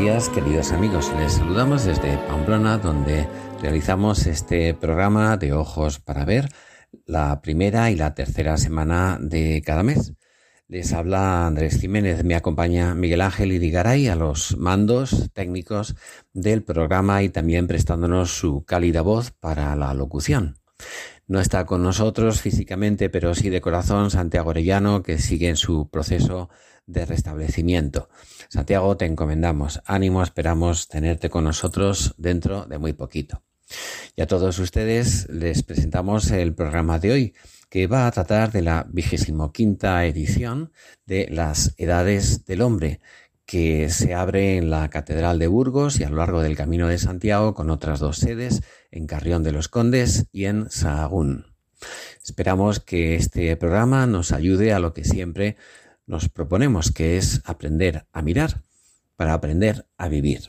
Días, queridos amigos. Les saludamos desde Pamplona, donde realizamos este programa de Ojos para Ver, la primera y la tercera semana de cada mes. Les habla Andrés Jiménez, me acompaña Miguel Ángel Irigaray a los mandos técnicos del programa y también prestándonos su cálida voz para la locución. No está con nosotros físicamente, pero sí de corazón, Santiago Orellano, que sigue en su proceso de restablecimiento. Santiago, te encomendamos. Ánimo, esperamos tenerte con nosotros dentro de muy poquito. Y a todos ustedes les presentamos el programa de hoy, que va a tratar de la vigésimo quinta edición de las Edades del Hombre, que se abre en la Catedral de Burgos y a lo largo del Camino de Santiago con otras dos sedes, en Carrión de los Condes y en Sahagún. Esperamos que este programa nos ayude a lo que siempre nos proponemos, que es aprender a mirar para aprender a vivir.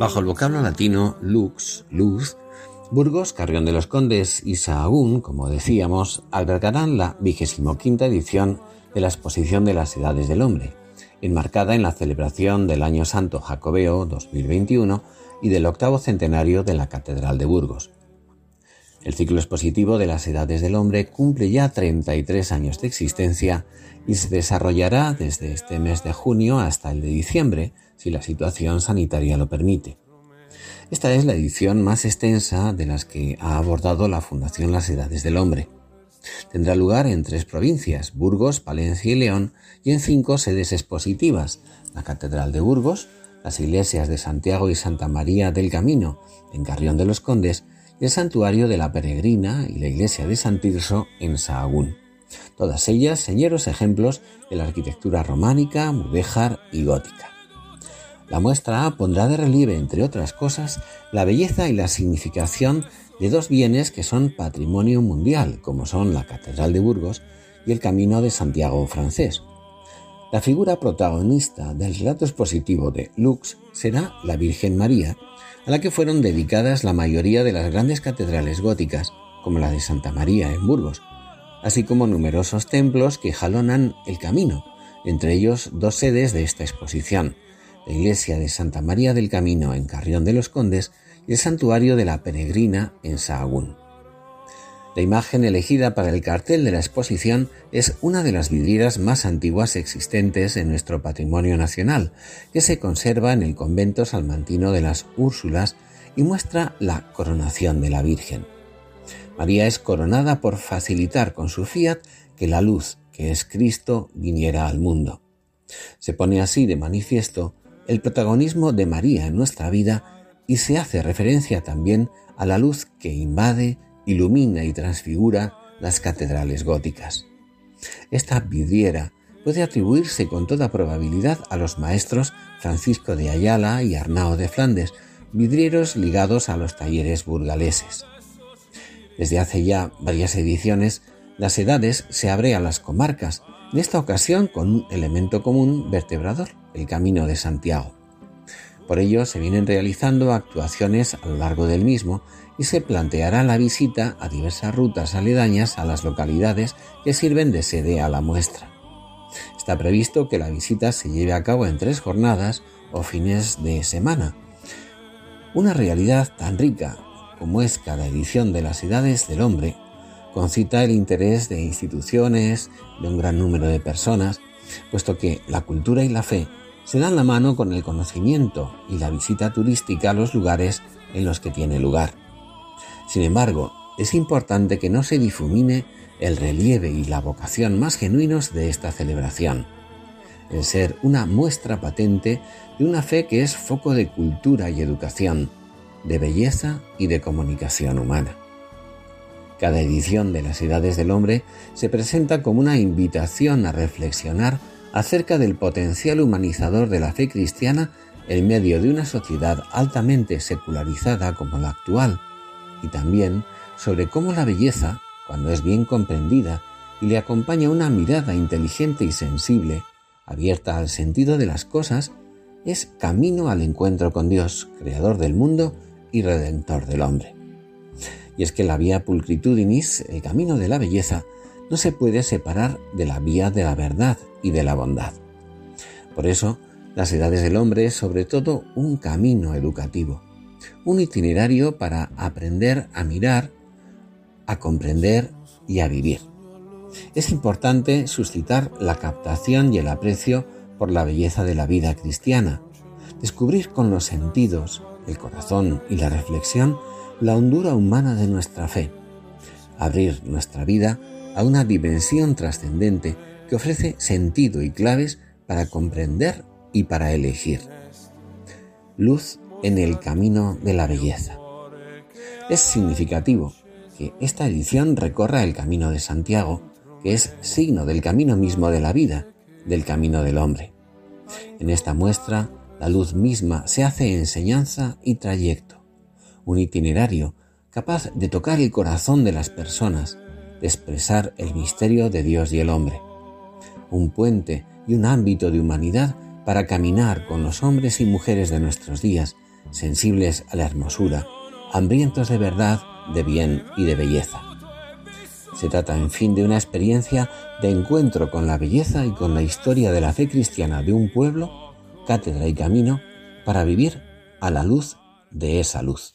Bajo el vocablo latino lux, luz, Burgos, Carrión de los Condes y Sahagún, como decíamos, albergarán la vigésimo quinta edición de la Exposición de las Edades del Hombre, enmarcada en la celebración del Año Santo Jacobeo 2021 y del octavo centenario de la Catedral de Burgos. El ciclo expositivo de las Edades del Hombre cumple ya 33 años de existencia y se desarrollará desde este mes de junio hasta el de diciembre, si la situación sanitaria lo permite. Esta es la edición más extensa de las que ha abordado la Fundación Las Edades del Hombre. Tendrá lugar en tres provincias, Burgos, Palencia y León, y en cinco sedes expositivas, la Catedral de Burgos, las iglesias de Santiago y Santa María del Camino, en Carrión de los Condes, y el Santuario de la Peregrina y la iglesia de San Tirso, en Sahagún. Todas ellas señeros ejemplos de la arquitectura románica, mudéjar y gótica. La muestra pondrá de relieve, entre otras cosas, la belleza y la significación de dos bienes que son patrimonio mundial, como son la Catedral de Burgos y el Camino de Santiago francés. La figura protagonista del relato expositivo de Lux será la Virgen María, a la que fueron dedicadas la mayoría de las grandes catedrales góticas, como la de Santa María en Burgos, así como numerosos templos que jalonan el camino, entre ellos dos sedes de esta exposición, la iglesia de Santa María del Camino en Carrión de los Condes y el santuario de la Peregrina en Sahagún. La imagen elegida para el cartel de la exposición es una de las vidrieras más antiguas existentes en nuestro patrimonio nacional, que se conserva en el convento salmantino de las Úrsulas y muestra la coronación de la Virgen. María es coronada por facilitar con su fiat que la luz, que es Cristo, viniera al mundo. Se pone así de manifiesto el protagonismo de María en nuestra vida y se hace referencia también a la luz que invade, ilumina y transfigura las catedrales góticas. Esta vidriera puede atribuirse con toda probabilidad a los maestros Francisco de Ayala y Arnao de Flandes, vidrieros ligados a los talleres burgaleses. Desde hace ya varias ediciones, las edades se abre a las comarcas, en esta ocasión con un elemento común vertebrador, el Camino de Santiago. Por ello se vienen realizando actuaciones a lo largo del mismo y se planteará la visita a diversas rutas aledañas a las localidades que sirven de sede a la muestra. Está previsto que la visita se lleve a cabo en tres jornadas o fines de semana. Una realidad tan rica como es cada edición de las edades del hombre concita el interés de instituciones, de un gran número de personas, puesto que la cultura y la fe se dan la mano con el conocimiento y la visita turística a los lugares en los que tiene lugar. Sin embargo, es importante que no se difumine el relieve y la vocación más genuinos de esta celebración, en ser una muestra patente de una fe que es foco de cultura y educación, de belleza y de comunicación humana. Cada edición de las Edades del Hombre se presenta como una invitación a reflexionar acerca del potencial humanizador de la fe cristiana en medio de una sociedad altamente secularizada como la actual, y también sobre cómo la belleza, cuando es bien comprendida y le acompaña una mirada inteligente y sensible, abierta al sentido de las cosas, es camino al encuentro con Dios, creador del mundo y redentor del hombre. Y es que la vía pulcritudinis, el camino de la belleza, no se puede separar de la vía de la verdad y de la bondad. Por eso, las edades del hombre es sobre todo un camino educativo, un itinerario para aprender a mirar, a comprender y a vivir. Es importante suscitar la captación y el aprecio por la belleza de la vida cristiana, descubrir con los sentidos, el corazón y la reflexión la hondura humana de nuestra fe, abrir nuestra vida a una dimensión trascendente que ofrece sentido y claves para comprender y para elegir. Luz en el camino de la belleza. Es significativo que esta edición recorra el camino de Santiago, que es signo del camino mismo de la vida, del camino del hombre. En esta muestra, la luz misma se hace enseñanza y trayecto, un itinerario capaz de tocar el corazón de las personas, de expresar el misterio de Dios y el hombre, un puente y un ámbito de humanidad para caminar con los hombres y mujeres de nuestros días, sensibles a la hermosura, hambrientos de verdad, de bien y de belleza. Se trata, en fin, de una experiencia de encuentro con la belleza y con la historia de la fe cristiana de un pueblo, cátedra y camino, para vivir a la luz de esa luz.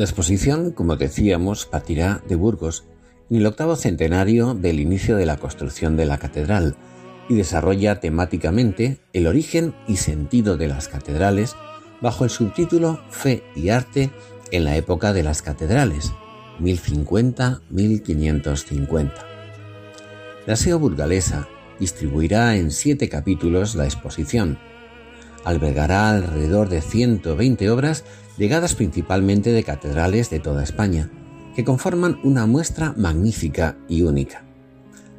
La exposición, como decíamos, partirá de Burgos en el octavo centenario del inicio de la construcción de la catedral y desarrolla temáticamente el origen y sentido de las catedrales bajo el subtítulo Fe y Arte en la época de las catedrales, 1050-1550. La SEO burgalesa distribuirá en siete capítulos la exposición. Albergará alrededor de 120 obras llegadas principalmente de catedrales de toda España, que conforman una muestra magnífica y única.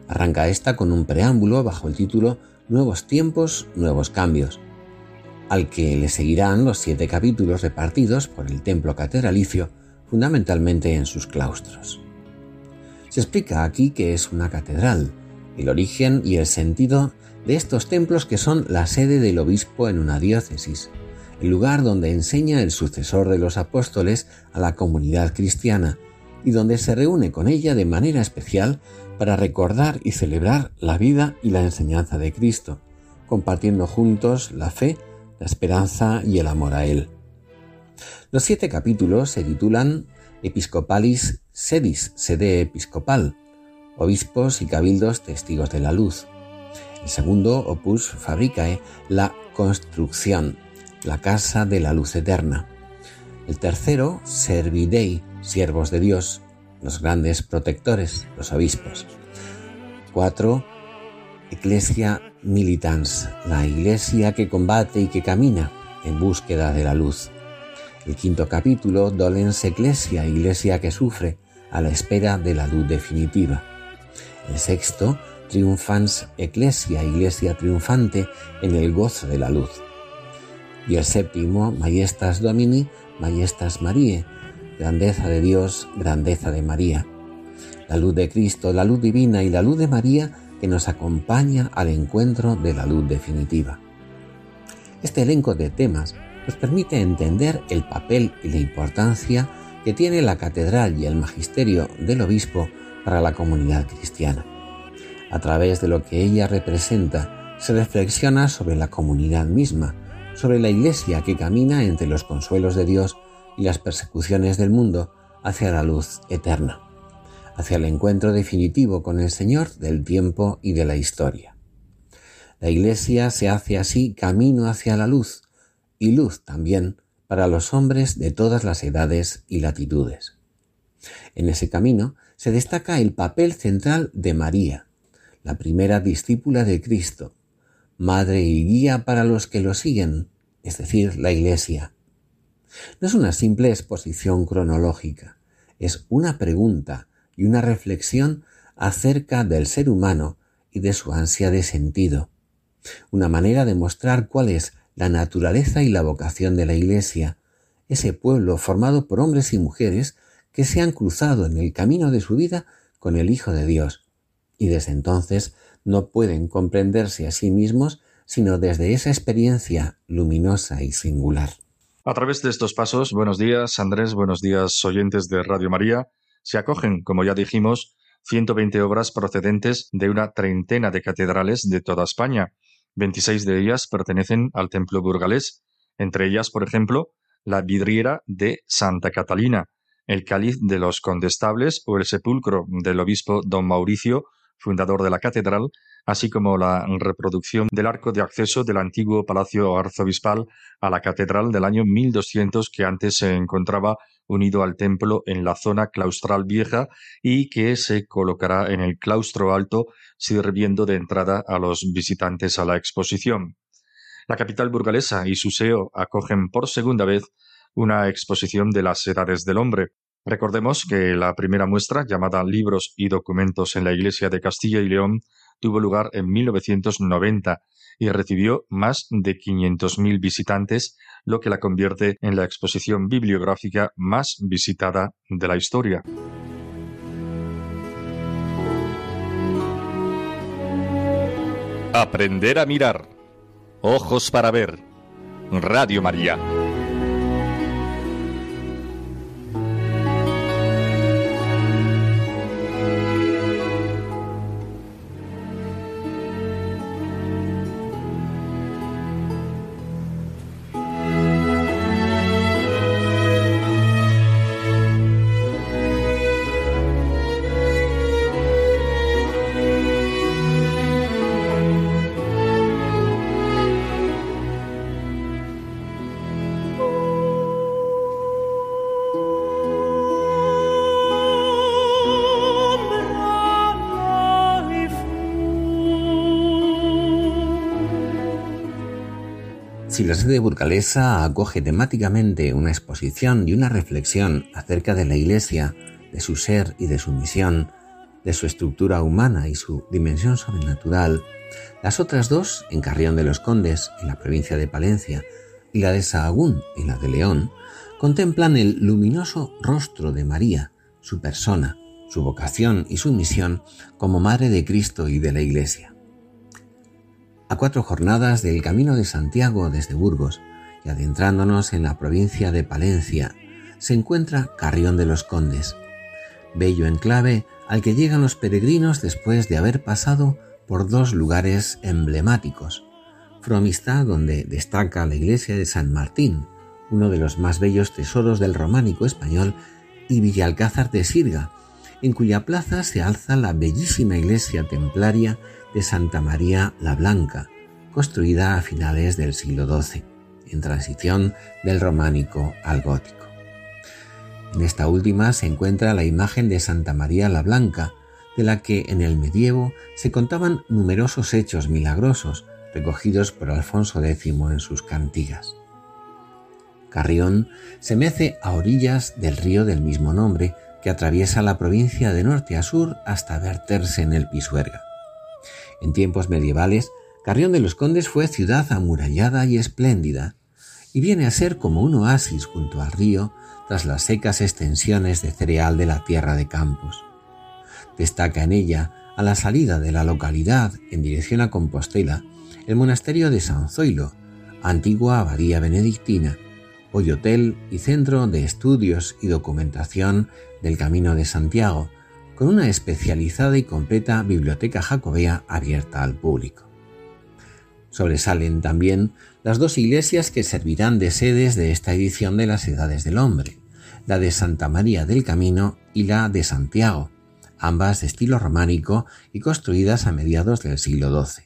Arranca esta con un preámbulo bajo el título Nuevos tiempos, nuevos cambios, al que le seguirán los siete capítulos repartidos por el templo catedralicio, fundamentalmente en sus claustros. Se explica aquí que es una catedral, el origen y el sentido de estos templos que son la sede del obispo en una diócesis, el lugar donde enseña el sucesor de los apóstoles a la comunidad cristiana y donde se reúne con ella de manera especial para recordar y celebrar la vida y la enseñanza de Cristo, compartiendo juntos la fe, la esperanza y el amor a Él. Los siete capítulos se titulan Episcopalis Sedis, sede episcopal, obispos y cabildos testigos de la luz. El segundo, Opus Fabricae, la construcción, la casa de la luz eterna. El tercero, Servidei, siervos de Dios, los grandes protectores, los obispos. Cuatro, Ecclesia Militans, la iglesia que combate y que camina en búsqueda de la luz. El quinto capítulo, Dolens Ecclesia, iglesia que sufre a la espera de la luz definitiva. El sexto, Triunfans Ecclesia, iglesia triunfante en el gozo de la luz. Y el séptimo, Majestas Domini, Majestas Marie, grandeza de Dios, grandeza de María. La luz de Cristo, la luz divina y la luz de María que nos acompaña al encuentro de la luz definitiva. Este elenco de temas nos permite entender el papel y la importancia que tiene la catedral y el magisterio del obispo para la comunidad cristiana. A través de lo que ella representa, se reflexiona sobre la comunidad misma, sobre la iglesia que camina entre los consuelos de Dios y las persecuciones del mundo hacia la luz eterna hacia el encuentro definitivo con el Señor del tiempo y de la historia. La Iglesia se hace así camino hacia la luz y luz también para los hombres de todas las edades y latitudes. En ese camino se destaca el papel central de María, la primera discípula de Cristo, madre y guía para los que lo siguen, es decir, la Iglesia. No es una simple exposición cronológica, es una pregunta y una reflexión acerca del ser humano y de su ansia de sentido. Una manera de mostrar cuál es la naturaleza y la vocación de la Iglesia, ese pueblo formado por hombres y mujeres que se han cruzado en el camino de su vida con el Hijo de Dios, y desde entonces no pueden comprenderse a sí mismos sino desde esa experiencia luminosa y singular. A través de estos pasos, buenos días Andrés, buenos días oyentes de Radio María, se acogen, como ya dijimos, 120 obras procedentes de una treintena de catedrales de toda España. 26 de ellas pertenecen al templo burgalés, entre ellas, por ejemplo, la vidriera de Santa Catalina, el cáliz de los condestables o el sepulcro del obispo don Mauricio, fundador de la catedral, así como la reproducción del arco de acceso del antiguo palacio arzobispal a la catedral del año 1200 que antes se encontraba unido al templo en la zona claustral vieja y que se colocará en el claustro alto sirviendo de entrada a los visitantes a la exposición. La capital burgalesa y su SEO acogen por segunda vez una exposición de las edades del hombre. Recordemos que la primera muestra, llamada Libros y Documentos en la Iglesia de Castilla y León, tuvo lugar en 1990 y recibió más de 500.000 visitantes, lo que la convierte en la exposición bibliográfica más visitada de la historia. Aprender a mirar. Ojos para ver. Radio María. Si la sede burgalesa acoge temáticamente una exposición y una reflexión acerca de la Iglesia, de su ser y de su misión, de su estructura humana y su dimensión sobrenatural, las otras dos, en Carrión de los Condes, en la provincia de Palencia, y la de Sahagún, en la de León, contemplan el luminoso rostro de María, su persona, su vocación y su misión como Madre de Cristo y de la Iglesia a cuatro jornadas del Camino de Santiago desde Burgos y adentrándonos en la provincia de Palencia, se encuentra Carrión de los Condes, bello enclave al que llegan los peregrinos después de haber pasado por dos lugares emblemáticos. Fromista, donde destaca la iglesia de San Martín, uno de los más bellos tesoros del románico español, y Villalcázar de Sirga, en cuya plaza se alza la bellísima iglesia templaria de Santa María la Blanca, construida a finales del siglo XII, en transición del románico al gótico. En esta última se encuentra la imagen de Santa María la Blanca, de la que en el medievo se contaban numerosos hechos milagrosos recogidos por Alfonso X en sus cantigas. Carrión se mece a orillas del río del mismo nombre que atraviesa la provincia de norte a sur hasta verterse en el Pisuerga. En tiempos medievales, Carrión de los Condes fue ciudad amurallada y espléndida, y viene a ser como un oasis junto al río tras las secas extensiones de cereal de la tierra de Campos. Destaca en ella, a la salida de la localidad en dirección a Compostela, el monasterio de San Zoilo, antigua abadía benedictina, hoy hotel y centro de estudios y documentación del Camino de Santiago, con una especializada y completa biblioteca jacobea abierta al público. Sobresalen también las dos iglesias que servirán de sedes de esta edición de las Edades del Hombre, la de Santa María del Camino y la de Santiago, ambas de estilo románico y construidas a mediados del siglo XII.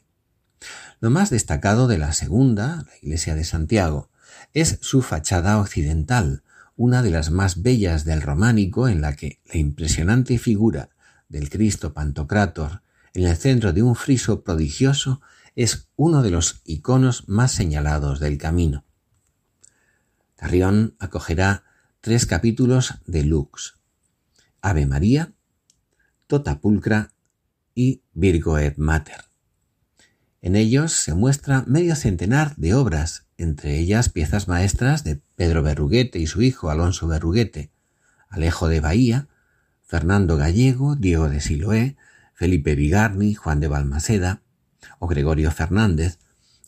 Lo más destacado de la segunda, la iglesia de Santiago, es su fachada occidental, una de las más bellas del románico en la que la impresionante figura del Cristo Pantocrátor en el centro de un friso prodigioso es uno de los iconos más señalados del camino. Carrión acogerá tres capítulos de Lux, Ave María, Tota Pulcra y Virgo et Mater. En ellos se muestra medio centenar de obras, entre ellas piezas maestras de Pedro Berruguete y su hijo Alonso Berruguete, Alejo de Bahía, Fernando Gallego, Diego de Siloé, Felipe Vigarni, Juan de Balmaseda o Gregorio Fernández,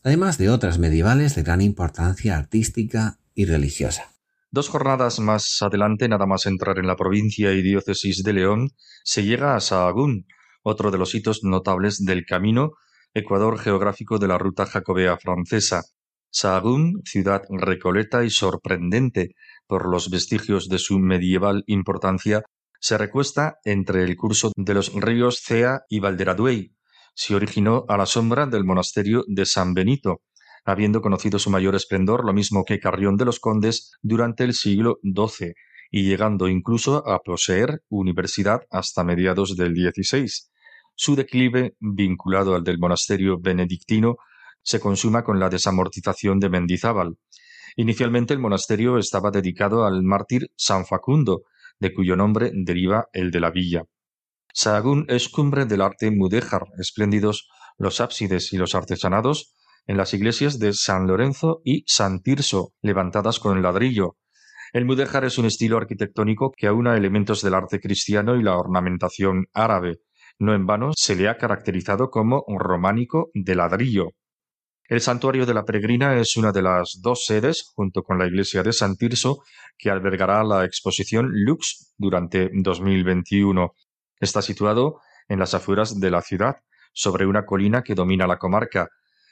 además de otras medievales de gran importancia artística y religiosa. Dos jornadas más adelante, nada más entrar en la provincia y diócesis de León, se llega a Sahagún, otro de los hitos notables del camino, ecuador geográfico de la ruta jacobea francesa. Sahagún, ciudad recoleta y sorprendente por los vestigios de su medieval importancia, se recuesta entre el curso de los ríos Cea y Valderaduey. Se originó a la sombra del monasterio de San Benito, habiendo conocido su mayor esplendor lo mismo que Carrión de los Condes durante el siglo XII, y llegando incluso a poseer universidad hasta mediados del XVI. Su declive, vinculado al del monasterio benedictino, se consuma con la desamortización de Mendizábal. Inicialmente el monasterio estaba dedicado al mártir San Facundo, de cuyo nombre deriva el de la villa. Sahagún es cumbre del arte mudéjar, espléndidos los ábsides y los artesanados, en las iglesias de San Lorenzo y San Tirso, levantadas con ladrillo. El mudéjar es un estilo arquitectónico que aúna elementos del arte cristiano y la ornamentación árabe. No en vano se le ha caracterizado como románico de ladrillo. El santuario de la Peregrina es una de las dos sedes, junto con la iglesia de San Tirso, que albergará la exposición Lux durante 2021. Está situado en las afueras de la ciudad, sobre una colina que domina la comarca,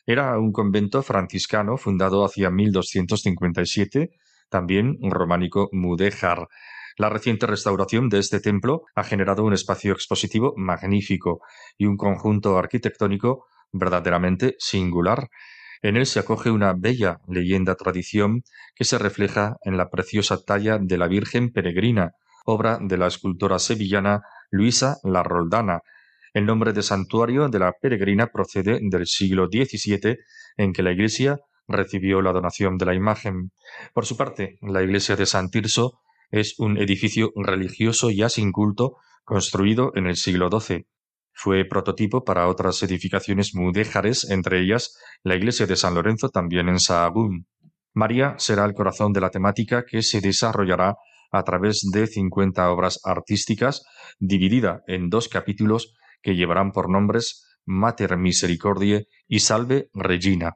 era un convento franciscano fundado hacia 1257, también románico mudéjar. La reciente restauración de este templo ha generado un espacio expositivo magnífico y un conjunto arquitectónico verdaderamente singular. En él se acoge una bella leyenda tradición que se refleja en la preciosa talla de la Virgen Peregrina, obra de la escultora sevillana Luisa La Roldana, el nombre de santuario de la peregrina procede del siglo XVII, en que la iglesia recibió la donación de la imagen. Por su parte, la iglesia de San Tirso es un edificio religioso ya sin culto construido en el siglo XII. Fue prototipo para otras edificaciones mudéjares, entre ellas la iglesia de San Lorenzo también en Sahagún. María será el corazón de la temática que se desarrollará a través de cincuenta obras artísticas, dividida en dos capítulos que llevarán por nombres Mater Misericordiae y Salve Regina.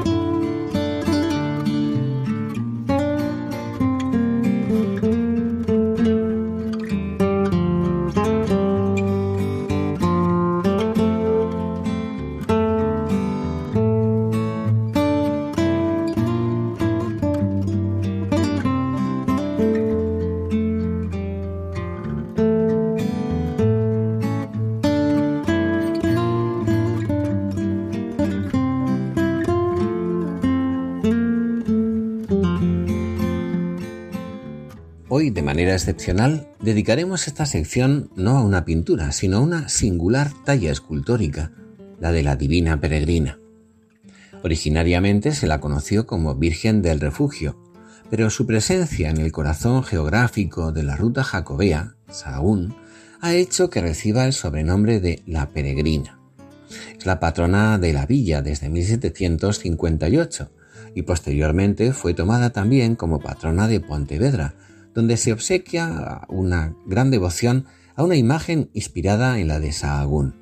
Dedicaremos esta sección no a una pintura, sino a una singular talla escultórica, la de la Divina Peregrina. Originariamente se la conoció como Virgen del Refugio, pero su presencia en el corazón geográfico de la ruta jacobea, Sahagún, ha hecho que reciba el sobrenombre de la Peregrina. Es la patrona de la villa desde 1758 y posteriormente fue tomada también como patrona de Pontevedra, donde se obsequia una gran devoción a una imagen inspirada en la de Sahagún.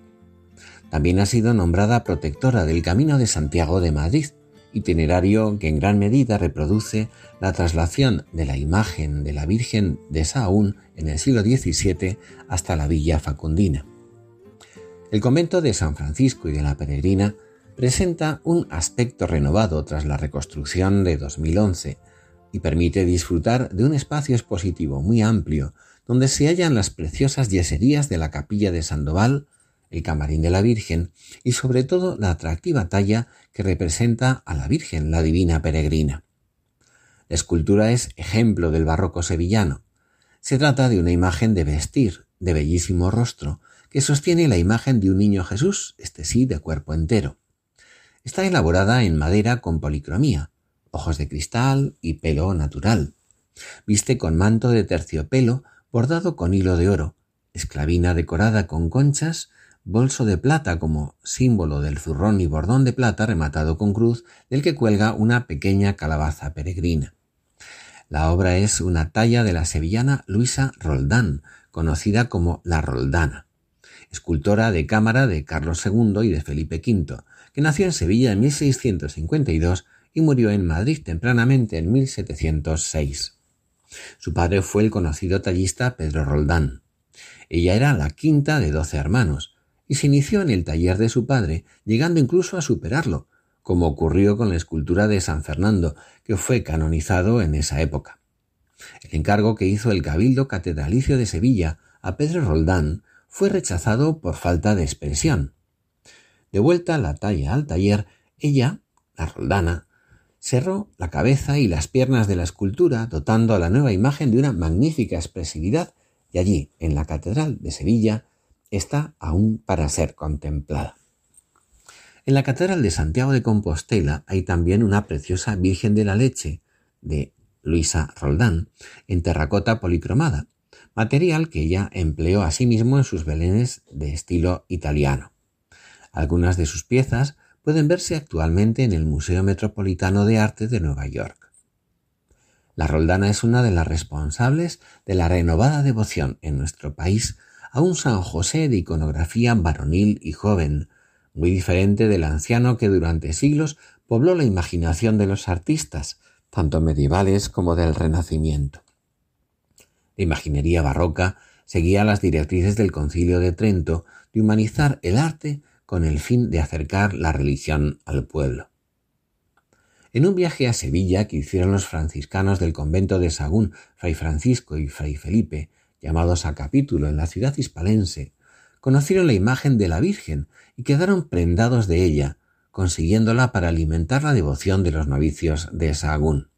También ha sido nombrada protectora del Camino de Santiago de Madrid, itinerario que en gran medida reproduce la traslación de la imagen de la Virgen de Sahagún en el siglo XVII hasta la Villa Facundina. El convento de San Francisco y de la Peregrina presenta un aspecto renovado tras la reconstrucción de 2011 y permite disfrutar de un espacio expositivo muy amplio donde se hallan las preciosas yeserías de la capilla de Sandoval, el camarín de la Virgen y sobre todo la atractiva talla que representa a la Virgen, la Divina Peregrina. La escultura es ejemplo del barroco sevillano. Se trata de una imagen de vestir, de bellísimo rostro, que sostiene la imagen de un niño Jesús, este sí de cuerpo entero. Está elaborada en madera con policromía, ojos de cristal y pelo natural. Viste con manto de terciopelo bordado con hilo de oro, esclavina decorada con conchas bolso de plata como símbolo del zurrón y bordón de plata rematado con cruz del que cuelga una pequeña calabaza peregrina. La obra es una talla de la sevillana Luisa Roldán, conocida como la Roldana, escultora de cámara de Carlos II y de Felipe V, que nació en Sevilla en 1652 y murió en Madrid tempranamente en 1706. Su padre fue el conocido tallista Pedro Roldán. Ella era la quinta de doce hermanos, y se inició en el taller de su padre, llegando incluso a superarlo, como ocurrió con la escultura de San Fernando, que fue canonizado en esa época. El encargo que hizo el Cabildo Catedralicio de Sevilla a Pedro Roldán fue rechazado por falta de expresión. De vuelta la talla al taller, ella, la Roldana, cerró la cabeza y las piernas de la escultura, dotando a la nueva imagen de una magnífica expresividad, y allí, en la Catedral de Sevilla, está aún para ser contemplada. En la Catedral de Santiago de Compostela hay también una preciosa Virgen de la Leche de Luisa Roldán en terracota policromada, material que ella empleó asimismo en sus belenes de estilo italiano. Algunas de sus piezas pueden verse actualmente en el Museo Metropolitano de Arte de Nueva York. La Roldana es una de las responsables de la renovada devoción en nuestro país a un San José de iconografía varonil y joven, muy diferente del anciano que durante siglos pobló la imaginación de los artistas, tanto medievales como del Renacimiento. La imaginería barroca seguía las directrices del Concilio de Trento de humanizar el arte con el fin de acercar la religión al pueblo. En un viaje a Sevilla que hicieron los franciscanos del convento de Sagún, Fray Francisco y Fray Felipe, llamados a capítulo en la ciudad hispalense, conocieron la imagen de la Virgen y quedaron prendados de ella, consiguiéndola para alimentar la devoción de los novicios de Sahagún.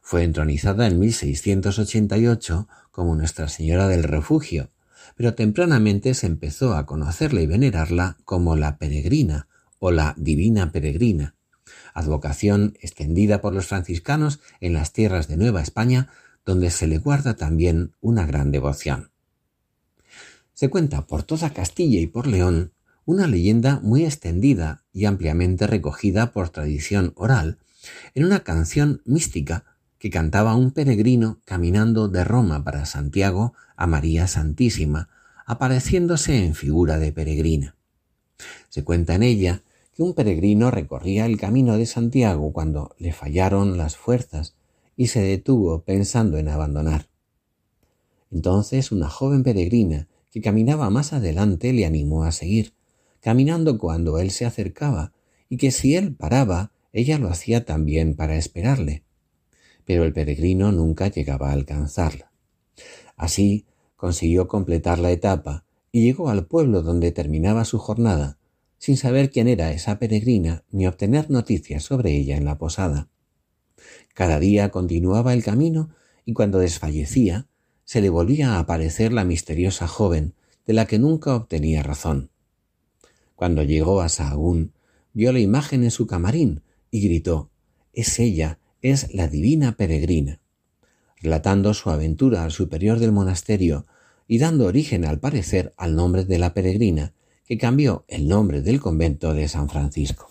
Fue entronizada en 1688 como Nuestra Señora del Refugio, pero tempranamente se empezó a conocerla y venerarla como la Peregrina o la Divina Peregrina, advocación extendida por los franciscanos en las tierras de Nueva España donde se le guarda también una gran devoción. Se cuenta por toda Castilla y por León una leyenda muy extendida y ampliamente recogida por tradición oral en una canción mística que cantaba un peregrino caminando de Roma para Santiago a María Santísima, apareciéndose en figura de peregrina. Se cuenta en ella que un peregrino recorría el camino de Santiago cuando le fallaron las fuerzas y se detuvo pensando en abandonar. Entonces una joven peregrina que caminaba más adelante le animó a seguir, caminando cuando él se acercaba, y que si él paraba, ella lo hacía también para esperarle. Pero el peregrino nunca llegaba a alcanzarla. Así consiguió completar la etapa y llegó al pueblo donde terminaba su jornada, sin saber quién era esa peregrina ni obtener noticias sobre ella en la posada. Cada día continuaba el camino y cuando desfallecía, se le volvía a aparecer la misteriosa joven de la que nunca obtenía razón. Cuando llegó a Sahagún, vio la imagen en su camarín y gritó Es ella, es la divina peregrina. Relatando su aventura al superior del monasterio y dando origen al parecer al nombre de la peregrina, que cambió el nombre del convento de San Francisco.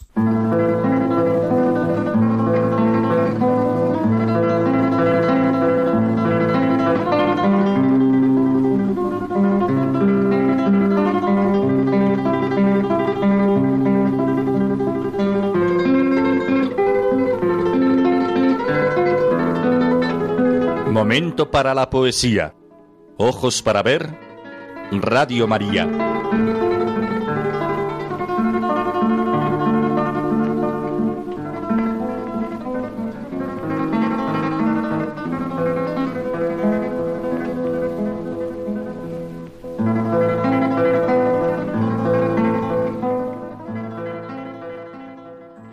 Momento para la poesía. Ojos para ver. Radio María.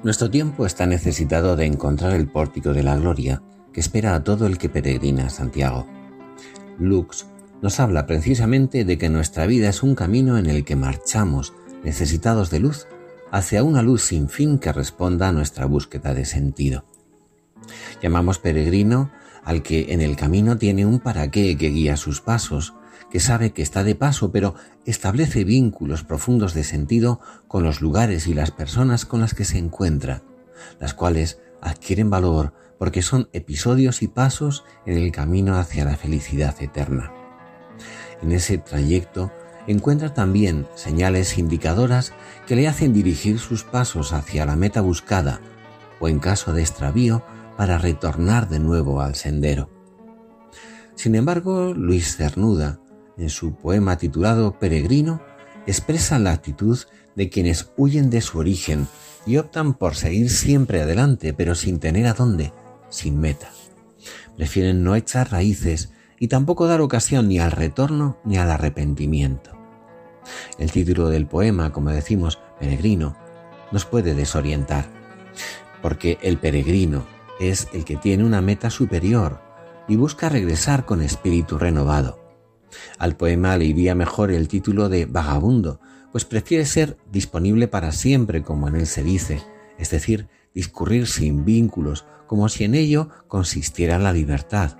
Nuestro tiempo está necesitado de encontrar el pórtico de la gloria que espera a todo el que peregrina a Santiago. Lux nos habla precisamente de que nuestra vida es un camino en el que marchamos, necesitados de luz, hacia una luz sin fin que responda a nuestra búsqueda de sentido. Llamamos peregrino al que en el camino tiene un para qué que guía sus pasos, que sabe que está de paso, pero establece vínculos profundos de sentido con los lugares y las personas con las que se encuentra, las cuales adquieren valor porque son episodios y pasos en el camino hacia la felicidad eterna. En ese trayecto encuentra también señales indicadoras que le hacen dirigir sus pasos hacia la meta buscada o en caso de extravío para retornar de nuevo al sendero. Sin embargo, Luis Cernuda, en su poema titulado Peregrino, expresa la actitud de quienes huyen de su origen y optan por seguir siempre adelante, pero sin tener a dónde, sin meta. Prefieren no echar raíces y tampoco dar ocasión ni al retorno ni al arrepentimiento. El título del poema, como decimos, peregrino, nos puede desorientar, porque el peregrino es el que tiene una meta superior y busca regresar con espíritu renovado. Al poema le iría mejor el título de vagabundo, pues prefiere ser disponible para siempre, como en él se dice, es decir, discurrir sin vínculos, como si en ello consistiera la libertad.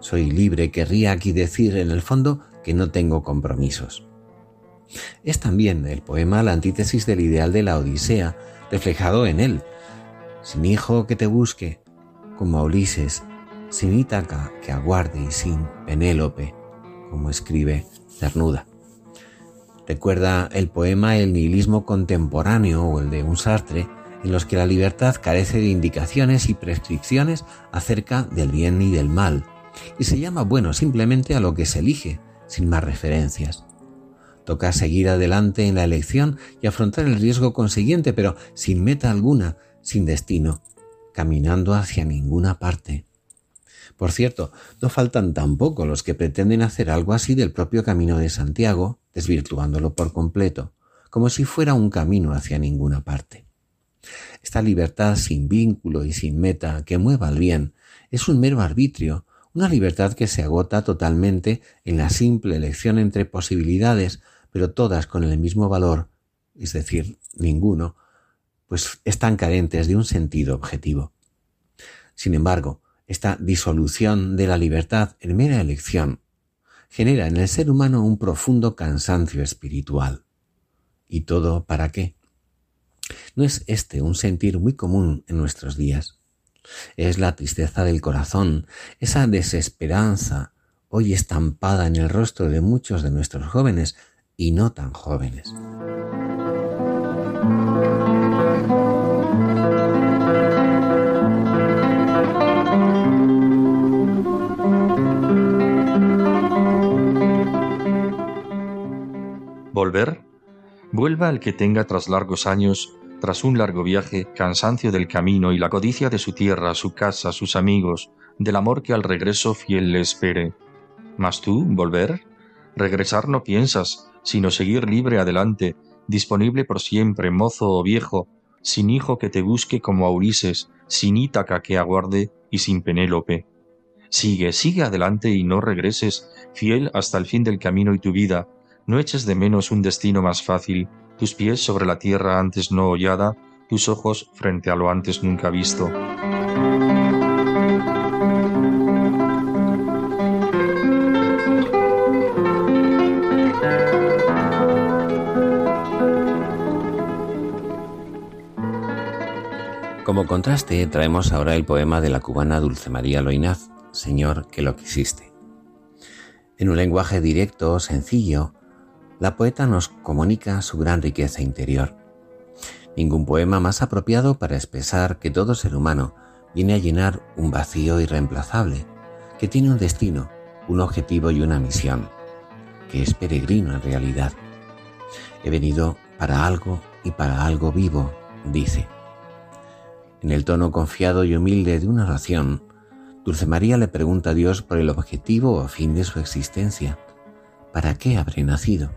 Soy libre querría aquí decir en el fondo que no tengo compromisos. Es también el poema la antítesis del ideal de la Odisea, reflejado en él. Sin hijo que te busque, como Ulises, sin Ítaca que aguarde y sin Penélope, como escribe Cernuda. Recuerda el poema El nihilismo contemporáneo o el de un Sartre, en los que la libertad carece de indicaciones y prescripciones acerca del bien y del mal, y se llama bueno simplemente a lo que se elige, sin más referencias. Toca seguir adelante en la elección y afrontar el riesgo consiguiente, pero sin meta alguna, sin destino, caminando hacia ninguna parte. Por cierto, no faltan tampoco los que pretenden hacer algo así del propio camino de Santiago, desvirtuándolo por completo, como si fuera un camino hacia ninguna parte. Esta libertad sin vínculo y sin meta que mueva al bien es un mero arbitrio, una libertad que se agota totalmente en la simple elección entre posibilidades, pero todas con el mismo valor, es decir, ninguno, pues están carentes de un sentido objetivo. Sin embargo, esta disolución de la libertad en mera elección genera en el ser humano un profundo cansancio espiritual. ¿Y todo para qué? ¿No es este un sentir muy común en nuestros días? Es la tristeza del corazón, esa desesperanza, hoy estampada en el rostro de muchos de nuestros jóvenes y no tan jóvenes. volver? Vuelva el que tenga tras largos años, tras un largo viaje, cansancio del camino y la codicia de su tierra, su casa, sus amigos, del amor que al regreso fiel le espere. Mas tú, volver? Regresar no piensas, sino seguir libre adelante, disponible por siempre, mozo o viejo, sin hijo que te busque como a Ulises, sin Ítaca que aguarde y sin Penélope. Sigue, sigue adelante y no regreses, fiel hasta el fin del camino y tu vida. No eches de menos un destino más fácil, tus pies sobre la tierra antes no hollada, tus ojos frente a lo antes nunca visto. Como contraste, traemos ahora el poema de la cubana Dulce María Loinaz, Señor, que lo quisiste. En un lenguaje directo, sencillo, la poeta nos comunica su gran riqueza interior. Ningún poema más apropiado para expresar que todo ser humano viene a llenar un vacío irreemplazable, que tiene un destino, un objetivo y una misión, que es peregrino en realidad. He venido para algo y para algo vivo, dice. En el tono confiado y humilde de una oración, Dulce María le pregunta a Dios por el objetivo o fin de su existencia. ¿Para qué habré nacido?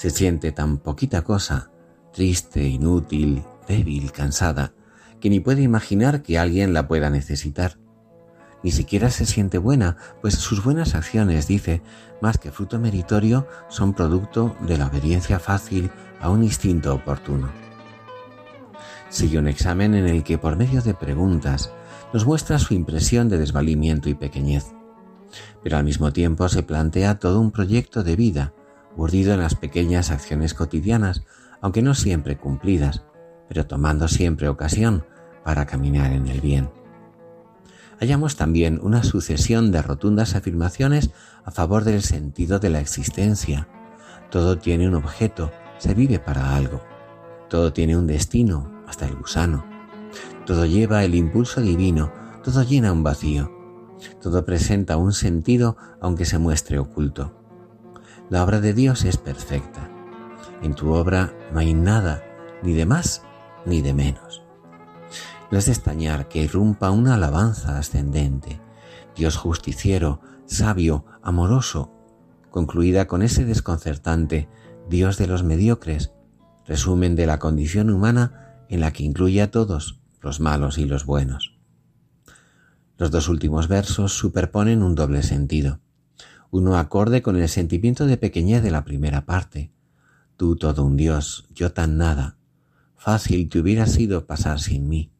Se siente tan poquita cosa, triste, inútil, débil, cansada, que ni puede imaginar que alguien la pueda necesitar. Ni siquiera se siente buena, pues sus buenas acciones, dice, más que fruto meritorio, son producto de la obediencia fácil a un instinto oportuno. Sigue un examen en el que por medio de preguntas nos muestra su impresión de desvalimiento y pequeñez, pero al mismo tiempo se plantea todo un proyecto de vida, urdido en las pequeñas acciones cotidianas, aunque no siempre cumplidas, pero tomando siempre ocasión para caminar en el bien. Hallamos también una sucesión de rotundas afirmaciones a favor del sentido de la existencia. Todo tiene un objeto, se vive para algo. Todo tiene un destino, hasta el gusano. Todo lleva el impulso divino, todo llena un vacío, todo presenta un sentido aunque se muestre oculto. La obra de Dios es perfecta. En tu obra no hay nada, ni de más ni de menos. No es de extrañar que irrumpa una alabanza ascendente, Dios justiciero, sabio, amoroso, concluida con ese desconcertante Dios de los mediocres, resumen de la condición humana en la que incluye a todos, los malos y los buenos. Los dos últimos versos superponen un doble sentido, uno acorde con el sentimiento de pequeñez de la primera parte. Tú todo un Dios, yo tan nada. Fácil te hubiera sido pasar sin mí.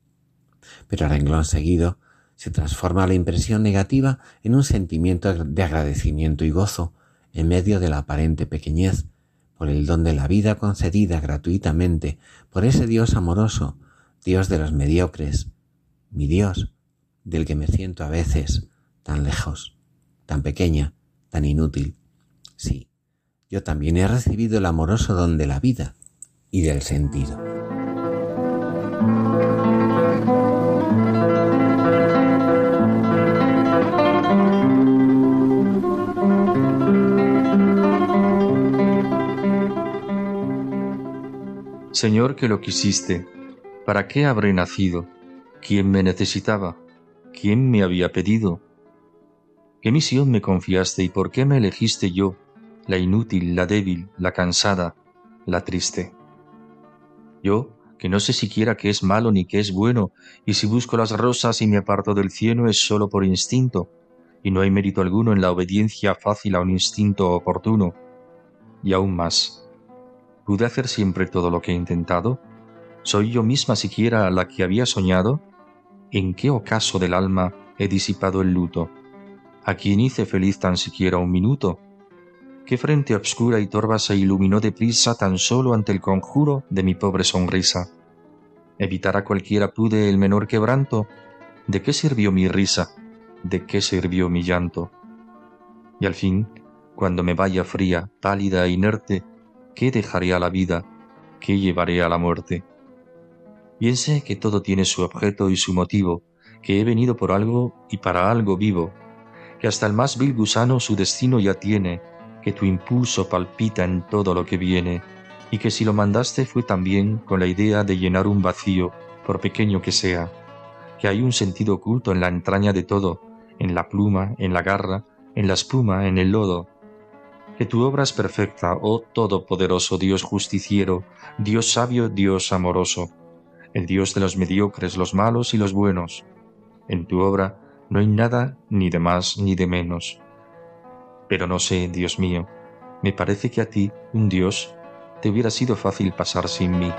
Pero a renglón seguido se transforma la impresión negativa en un sentimiento de agradecimiento y gozo en medio de la aparente pequeñez por el don de la vida concedida gratuitamente por ese Dios amoroso, Dios de los mediocres, mi Dios, del que me siento a veces tan lejos, tan pequeña, tan inútil. Sí, yo también he recibido el amoroso don de la vida y del sentido. Señor que lo quisiste, ¿para qué habré nacido? ¿Quién me necesitaba? ¿Quién me había pedido? ¿Qué misión me confiaste y por qué me elegiste yo, la inútil, la débil, la cansada, la triste? Yo, que no sé siquiera qué es malo ni qué es bueno, y si busco las rosas y me aparto del cielo es solo por instinto, y no hay mérito alguno en la obediencia fácil a un instinto oportuno. Y aún más, ¿Pude hacer siempre todo lo que he intentado? ¿Soy yo misma siquiera la que había soñado? ¿En qué ocaso del alma he disipado el luto? ¿A quién hice feliz tan siquiera un minuto? ¿Qué frente obscura y torva se iluminó deprisa tan solo ante el conjuro de mi pobre sonrisa? ¿Evitar a cualquiera pude el menor quebranto? ¿De qué sirvió mi risa? ¿De qué sirvió mi llanto? Y al fin, cuando me vaya fría, pálida e inerte, ¿qué dejaré a la vida? ¿Qué llevaré a la muerte? Piense que todo tiene su objeto y su motivo, que he venido por algo y para algo vivo, que hasta el más vil gusano su destino ya tiene, que tu impulso palpita en todo lo que viene, y que si lo mandaste fue también con la idea de llenar un vacío, por pequeño que sea, que hay un sentido oculto en la entraña de todo, en la pluma, en la garra, en la espuma, en el lodo, que tu obra es perfecta, oh Todopoderoso Dios justiciero, Dios sabio, Dios amoroso, el Dios de los mediocres, los malos y los buenos. En tu obra No hay nada ni de más ni de menos. Pero no sé, Dios mío, me parece que a ti, un Dios, te hubiera sido fácil pasar sin mí.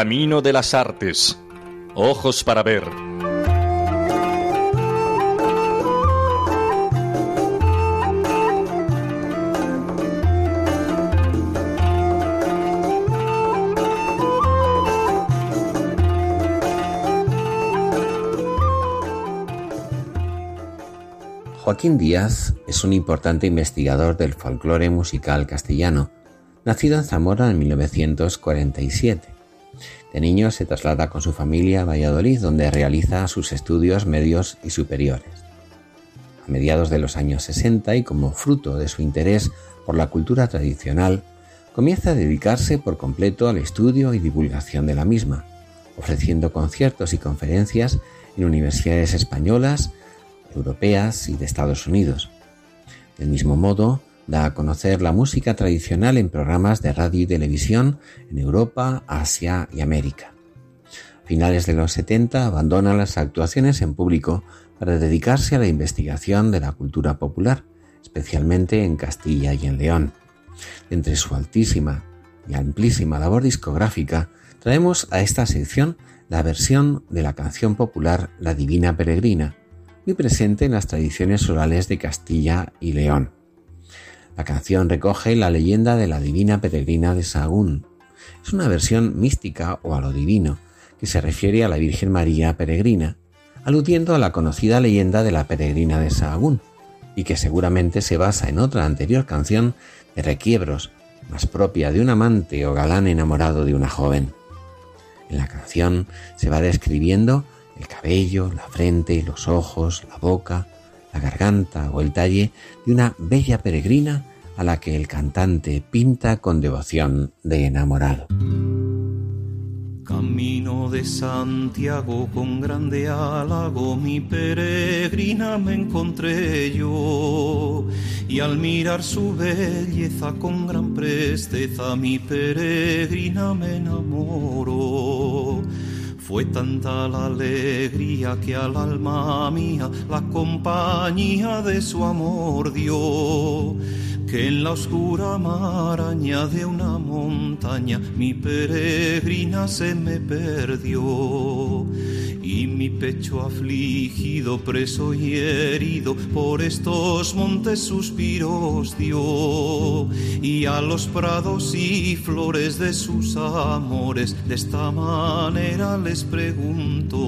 Camino de las artes. Ojos para ver. Joaquín Díaz es un importante investigador del folclore musical castellano, nacido en Zamora en 1947 de niño se traslada con su familia a Valladolid, donde realiza sus estudios medios y superiores. A mediados de los años 60 y como fruto de su interés por la cultura tradicional, comienza a dedicarse por completo al estudio y divulgación de la misma, ofreciendo conciertos y conferencias en universidades españolas, europeas y de Estados Unidos. Del mismo modo, da a conocer la música tradicional en programas de radio y televisión en Europa, Asia y América. A finales de los 70 abandona las actuaciones en público para dedicarse a la investigación de la cultura popular, especialmente en Castilla y en León. Entre su altísima y amplísima labor discográfica, traemos a esta sección la versión de la canción popular La Divina Peregrina, muy presente en las tradiciones orales de Castilla y León. La canción recoge la leyenda de la divina peregrina de Sahagún. Es una versión mística o a lo divino, que se refiere a la Virgen María peregrina, aludiendo a la conocida leyenda de la peregrina de Sahagún, y que seguramente se basa en otra anterior canción de requiebros, más propia de un amante o galán enamorado de una joven. En la canción se va describiendo el cabello, la frente, los ojos, la boca, la garganta o el talle de una bella peregrina a la que el cantante pinta con devoción de enamorado. Camino de Santiago con grande halago, mi peregrina me encontré yo. Y al mirar su belleza con gran presteza, mi peregrina me enamoró. Fue tanta la alegría que al alma mía la compañía de su amor dio que en la oscura maraña de una montaña. Mi peregrina se me perdió y mi pecho afligido, preso y herido por estos montes suspiros dio. Y a los prados y flores de sus amores de esta manera les pregunto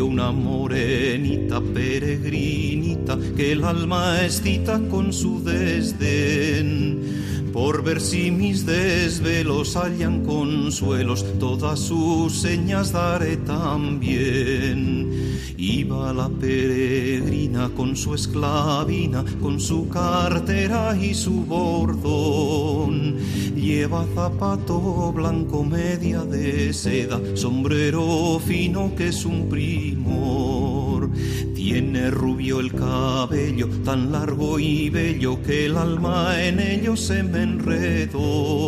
una morenita peregrinita que el alma excita con su desdén por ver si mis desvelos hallan consuelos, todas sus señas daré también. Iba la peregrina con su esclavina, con su cartera y su bordón. Lleva zapato blanco, media de seda, sombrero fino que es un primor. Tiene rubio el cabello, tan largo y bello que el alma en ello se me enredó.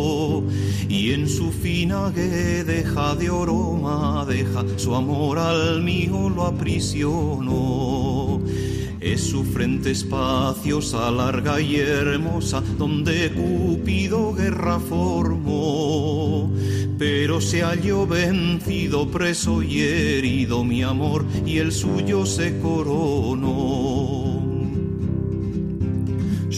Su fina deja de oro madeja, su amor al mío lo aprisionó. Es su frente espaciosa, larga y hermosa, donde Cúpido guerra formó. Pero se halló vencido, preso y herido mi amor, y el suyo se coronó.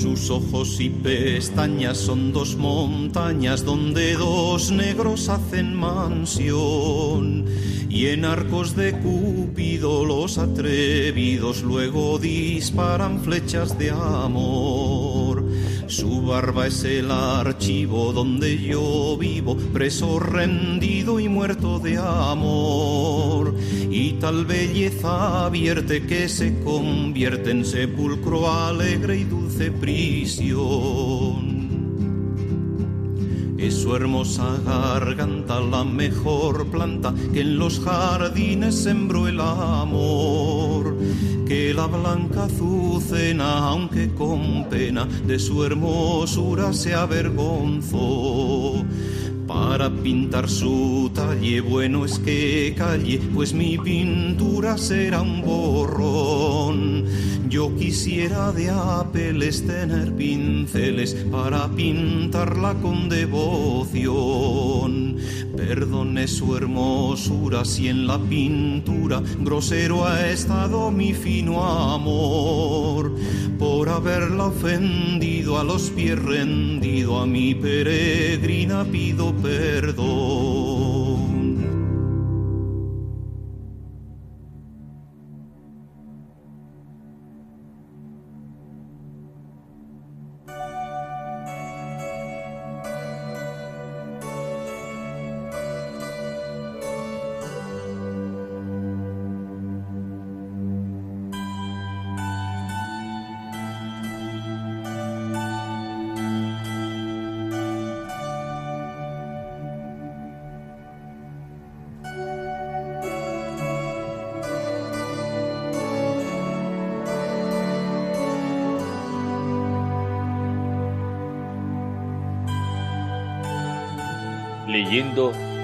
Sus ojos y pestañas son dos montañas donde dos negros hacen mansión. Y en arcos de Cúpido los atrevidos luego disparan flechas de amor. Su barba es el archivo donde yo vivo, preso rendido y muerto de amor. Y tal belleza abierte que se convierte en sepulcro alegre y dulce prisión. Es su hermosa garganta la mejor planta que en los jardines sembró el amor. Que la blanca azucena, aunque con pena, de su hermosura se avergonzó para pintar su talle bueno es que calle, pues mi pintura será un borrón. Yo quisiera de apeles tener pinceles para pintarla con devoción. Perdone su hermosura si en la pintura grosero ha estado mi fino amor. Por haberla ofendido a los pies rendido a mi peregrina pido perdón.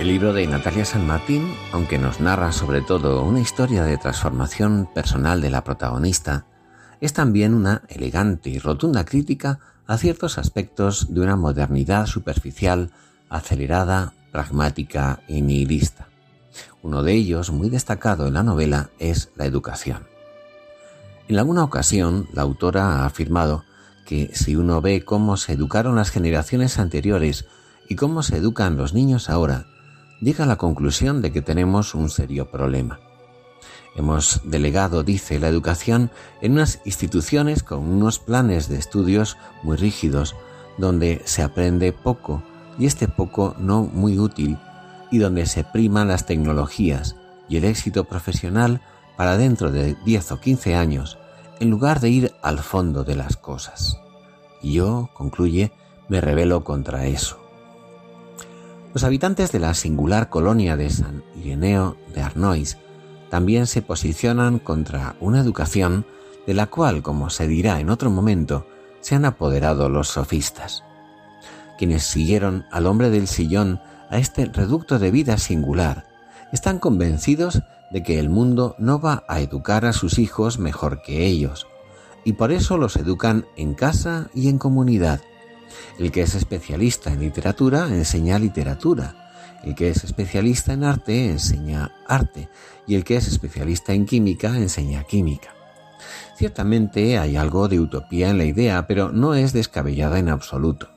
El libro de Natalia San Martín, aunque nos narra sobre todo una historia de transformación personal de la protagonista, es también una elegante y rotunda crítica a ciertos aspectos de una modernidad superficial, acelerada, pragmática y nihilista. Uno de ellos, muy destacado en la novela, es la educación. En alguna ocasión, la autora ha afirmado que si uno ve cómo se educaron las generaciones anteriores y cómo se educan los niños ahora, llega a la conclusión de que tenemos un serio problema. Hemos delegado, dice, la educación en unas instituciones con unos planes de estudios muy rígidos, donde se aprende poco y este poco no muy útil, y donde se priman las tecnologías y el éxito profesional para dentro de 10 o 15 años, en lugar de ir al fondo de las cosas. Y yo, concluye, me rebelo contra eso. Los habitantes de la singular colonia de San Ireneo de Arnois también se posicionan contra una educación de la cual, como se dirá en otro momento, se han apoderado los sofistas. Quienes siguieron al hombre del sillón a este reducto de vida singular están convencidos de que el mundo no va a educar a sus hijos mejor que ellos, y por eso los educan en casa y en comunidad, el que es especialista en literatura enseña literatura. El que es especialista en arte enseña arte. Y el que es especialista en química enseña química. Ciertamente hay algo de utopía en la idea, pero no es descabellada en absoluto.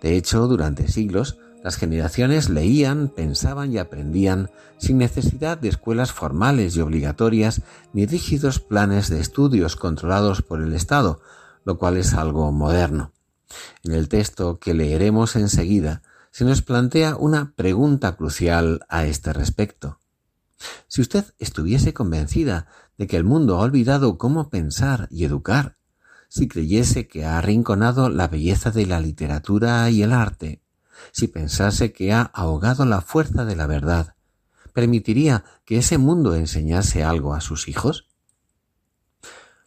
De hecho, durante siglos, las generaciones leían, pensaban y aprendían sin necesidad de escuelas formales y obligatorias ni rígidos planes de estudios controlados por el Estado, lo cual es algo moderno. En el texto que leeremos enseguida se nos plantea una pregunta crucial a este respecto. Si usted estuviese convencida de que el mundo ha olvidado cómo pensar y educar, si creyese que ha arrinconado la belleza de la literatura y el arte, si pensase que ha ahogado la fuerza de la verdad, ¿permitiría que ese mundo enseñase algo a sus hijos?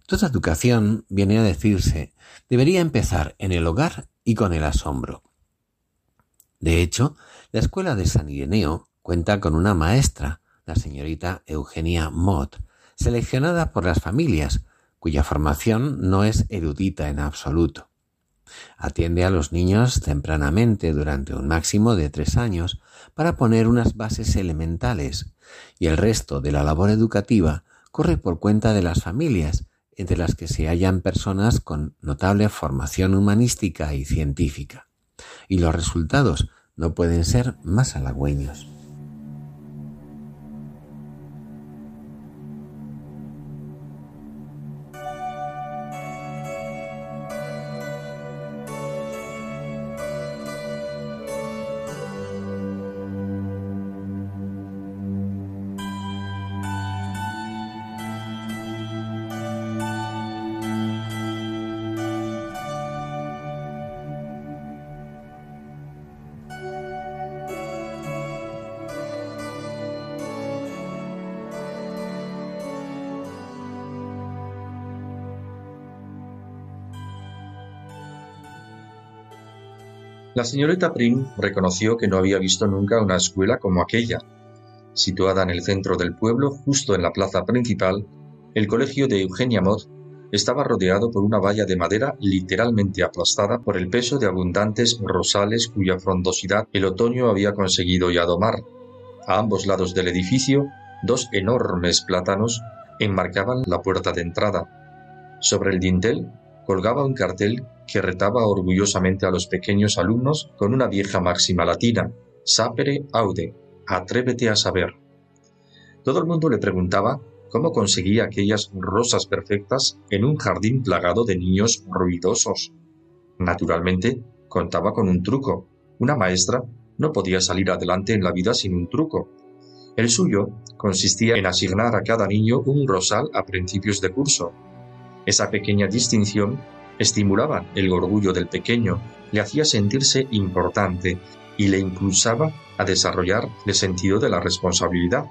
Toda educación, viene a decirse, debería empezar en el hogar y con el asombro. De hecho, la escuela de San Ireneo cuenta con una maestra, la señorita Eugenia Mott, seleccionada por las familias, cuya formación no es erudita en absoluto. Atiende a los niños tempranamente durante un máximo de tres años para poner unas bases elementales y el resto de la labor educativa corre por cuenta de las familias, entre las que se hallan personas con notable formación humanística y científica y los resultados no pueden ser más halagüeños. La señorita Prim reconoció que no había visto nunca una escuela como aquella. Situada en el centro del pueblo, justo en la plaza principal, el colegio de Eugenia Mott estaba rodeado por una valla de madera literalmente aplastada por el peso de abundantes rosales cuya frondosidad el otoño había conseguido ya domar. A ambos lados del edificio, dos enormes plátanos enmarcaban la puerta de entrada. Sobre el dintel colgaba un cartel que retaba orgullosamente a los pequeños alumnos con una vieja máxima latina, sapere aude, atrévete a saber. Todo el mundo le preguntaba cómo conseguía aquellas rosas perfectas en un jardín plagado de niños ruidosos. Naturalmente, contaba con un truco. Una maestra no podía salir adelante en la vida sin un truco. El suyo consistía en asignar a cada niño un rosal a principios de curso. Esa pequeña distinción estimulaba el orgullo del pequeño, le hacía sentirse importante y le impulsaba a desarrollar el sentido de la responsabilidad.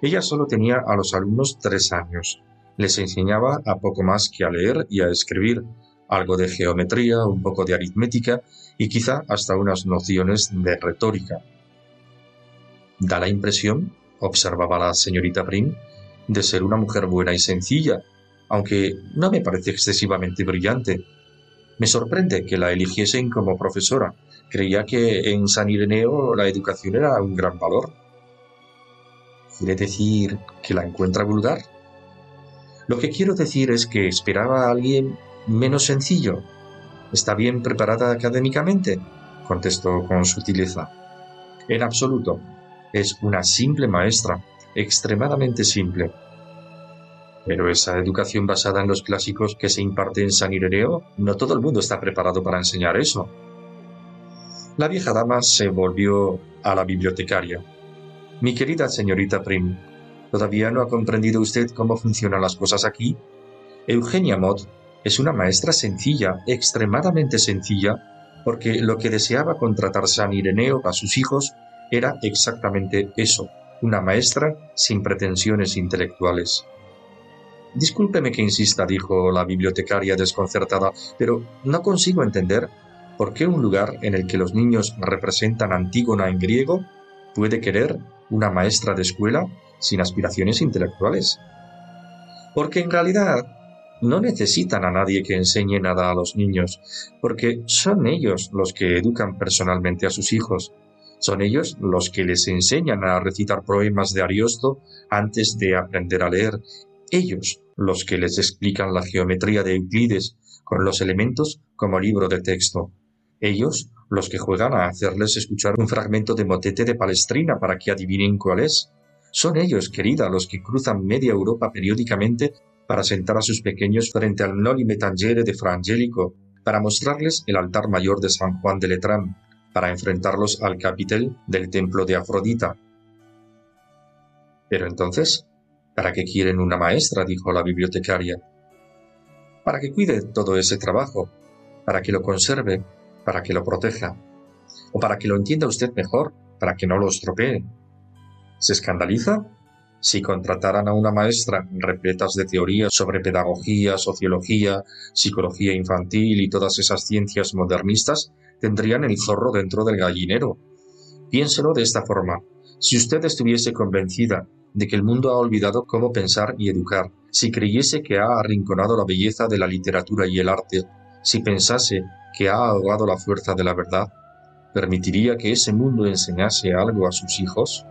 Ella solo tenía a los alumnos tres años. Les enseñaba a poco más que a leer y a escribir, algo de geometría, un poco de aritmética y quizá hasta unas nociones de retórica. Da la impresión, observaba la señorita Brin, de ser una mujer buena y sencilla, aunque no me parece excesivamente brillante. Me sorprende que la eligiesen como profesora. Creía que en San Ireneo la educación era un gran valor. ¿Quiere decir que la encuentra vulgar? Lo que quiero decir es que esperaba a alguien menos sencillo. ¿Está bien preparada académicamente? contestó con sutileza. En absoluto. Es una simple maestra, extremadamente simple. Pero esa educación basada en los clásicos que se imparte en San Ireneo, no todo el mundo está preparado para enseñar eso. La vieja dama se volvió a la bibliotecaria. Mi querida señorita Prim, ¿todavía no ha comprendido usted cómo funcionan las cosas aquí? Eugenia Mott es una maestra sencilla, extremadamente sencilla, porque lo que deseaba contratar San Ireneo para sus hijos era exactamente eso, una maestra sin pretensiones intelectuales. Discúlpeme que insista, dijo la bibliotecaria desconcertada, pero no consigo entender por qué un lugar en el que los niños representan Antígona en griego puede querer una maestra de escuela sin aspiraciones intelectuales. Porque en realidad no necesitan a nadie que enseñe nada a los niños, porque son ellos los que educan personalmente a sus hijos. Son ellos los que les enseñan a recitar poemas de Ariosto antes de aprender a leer ellos los que les explican la geometría de Euclides con los elementos como libro de texto. Ellos los que juegan a hacerles escuchar un fragmento de motete de Palestrina para que adivinen cuál es. Son ellos, querida, los que cruzan media Europa periódicamente para sentar a sus pequeños frente al Noli Me Tangere de Fra Angelico, para mostrarles el altar mayor de San Juan de Letrán, para enfrentarlos al capitel del templo de Afrodita. Pero entonces, ¿para qué quieren una maestra? dijo la bibliotecaria. Para que cuide todo ese trabajo, para que lo conserve, para que lo proteja, o para que lo entienda usted mejor, para que no lo estropee. ¿Se escandaliza? Si contrataran a una maestra repletas de teorías sobre pedagogía, sociología, psicología infantil y todas esas ciencias modernistas, tendrían el zorro dentro del gallinero. Piénselo de esta forma. Si usted estuviese convencida de que el mundo ha olvidado cómo pensar y educar, si creyese que ha arrinconado la belleza de la literatura y el arte, si pensase que ha ahogado la fuerza de la verdad, ¿permitiría que ese mundo enseñase algo a sus hijos?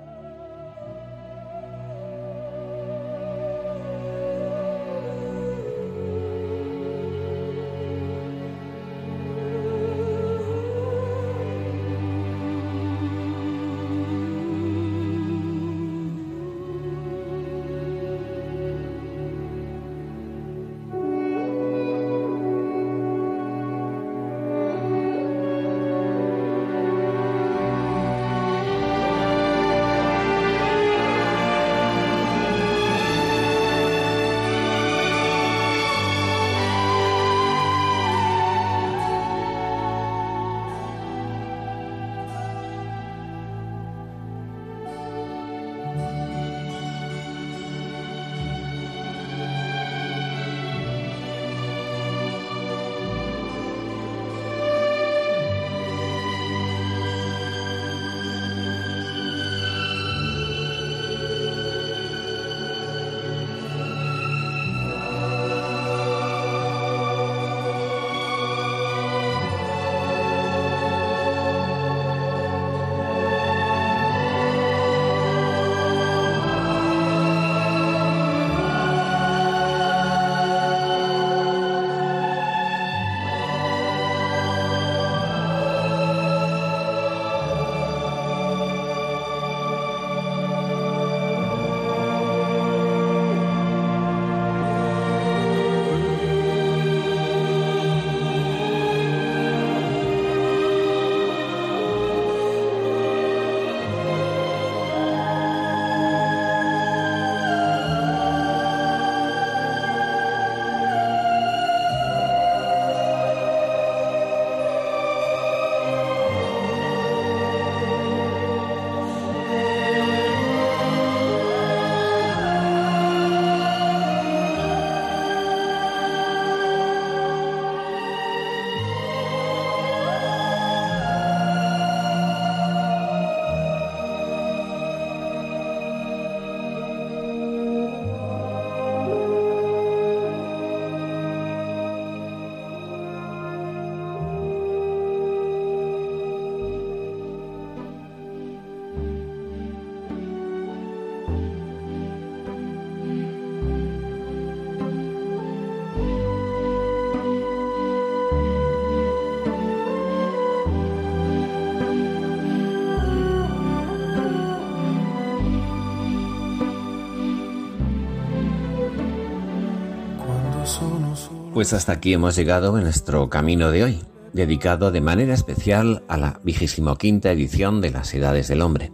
Pues hasta aquí hemos llegado en nuestro camino de hoy, dedicado de manera especial a la vigésimo quinta edición de las Edades del Hombre,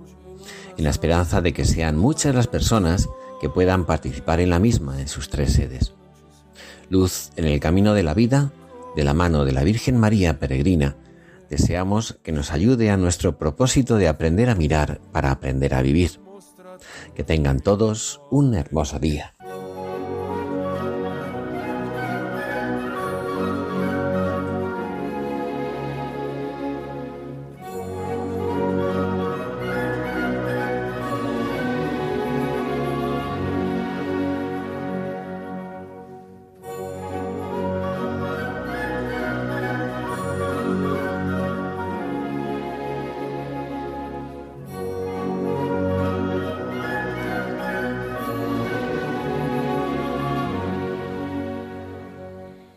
en la esperanza de que sean muchas las personas que puedan participar en la misma en sus tres sedes. Luz en el camino de la vida, de la mano de la Virgen María Peregrina, deseamos que nos ayude a nuestro propósito de aprender a mirar para aprender a vivir. Que tengan todos un hermoso día.